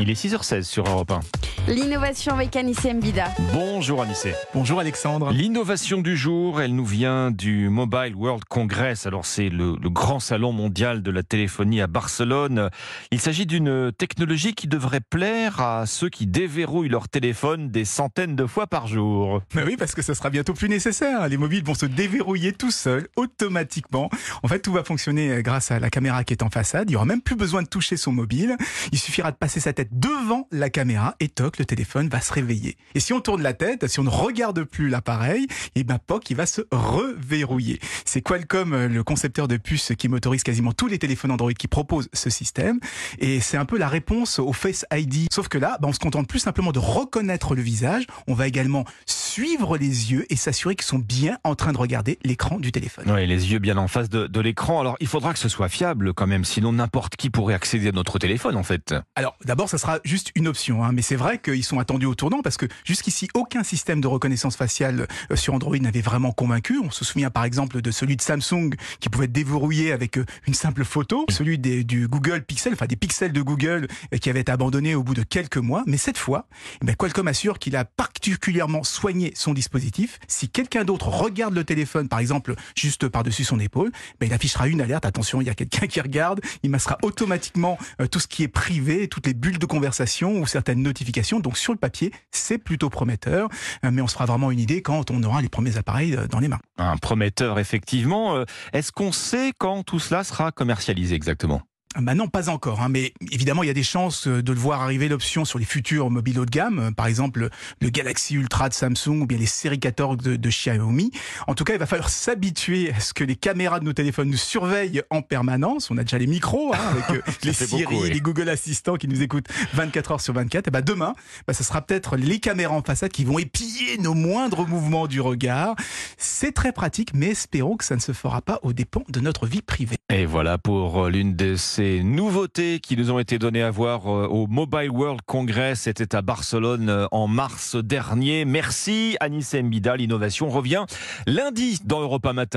Il est 6h16 sur Europe 1. L'innovation avec Anissé Mbida. Bonjour Anissé. Bonjour Alexandre. L'innovation du jour, elle nous vient du Mobile World Congress. Alors c'est le, le grand salon mondial de la téléphonie à Barcelone. Il s'agit d'une technologie qui devrait plaire à ceux qui déverrouillent leur téléphone des centaines de fois par jour. Mais oui, parce que ça sera bientôt plus nécessaire. Les mobiles vont se déverrouiller tout seuls, automatiquement. En fait, tout va fonctionner grâce à la caméra qui est en façade. Il y aura même plus besoin de toucher son mobile. Il suffira de passer sa tête devant la caméra et toc, le téléphone va se réveiller. Et si on tourne la tête, si on ne regarde plus l'appareil, et ben POC, il va se reverrouiller. C'est Qualcomm, le concepteur de puces qui motorise quasiment tous les téléphones Android qui propose ce système. Et c'est un peu la réponse au Face ID. Sauf que là, ben on se contente plus simplement de reconnaître le visage. On va également suivre les yeux et s'assurer qu'ils sont bien en train de regarder l'écran du téléphone. Oui, les yeux bien en face de, de l'écran. Alors, il faudra que ce soit fiable quand même, sinon n'importe qui pourrait accéder à notre téléphone en fait. Alors, d'abord, ça sera juste une option, hein, mais c'est vrai qu'ils sont attendus au tournant parce que jusqu'ici, aucun système de reconnaissance faciale euh, sur Android n'avait vraiment convaincu. On se souvient par exemple de celui de Samsung qui pouvait être déverrouillé avec euh, une simple photo, celui des, du Google Pixel, enfin des pixels de Google euh, qui avait été abandonné au bout de quelques mois. Mais cette fois, eh ben, Qualcomm assure qu'il a particulièrement soigné son dispositif. Si quelqu'un d'autre regarde le téléphone, par exemple, juste par-dessus son épaule, ben, il affichera une alerte. Attention, il y a quelqu'un qui regarde. Il massera automatiquement tout ce qui est privé, toutes les bulles de conversation ou certaines notifications. Donc sur le papier, c'est plutôt prometteur, mais on se fera vraiment une idée quand on aura les premiers appareils dans les mains. Un prometteur, effectivement. Est-ce qu'on sait quand tout cela sera commercialisé exactement? Bah non, pas encore. Hein, mais évidemment, il y a des chances de le voir arriver l'option sur les futurs mobiles haut de gamme, par exemple le Galaxy Ultra de Samsung ou bien les séries 14 de, de Xiaomi. En tout cas, il va falloir s'habituer à ce que les caméras de nos téléphones nous surveillent en permanence. On a déjà les micros hein, avec les Siri, beaucoup, oui. les Google Assistants qui nous écoutent 24 heures sur 24. Et bah demain, bah, ça sera peut-être les caméras en façade qui vont épier nos moindres mouvements du regard. C'est très pratique, mais espérons que ça ne se fera pas aux dépens de notre vie privée. Et voilà pour l'une de ces nouveautés qui nous ont été données à voir au Mobile World Congress. C'était à Barcelone en mars dernier. Merci Anis Mbida. L'innovation revient lundi dans Europa Matin.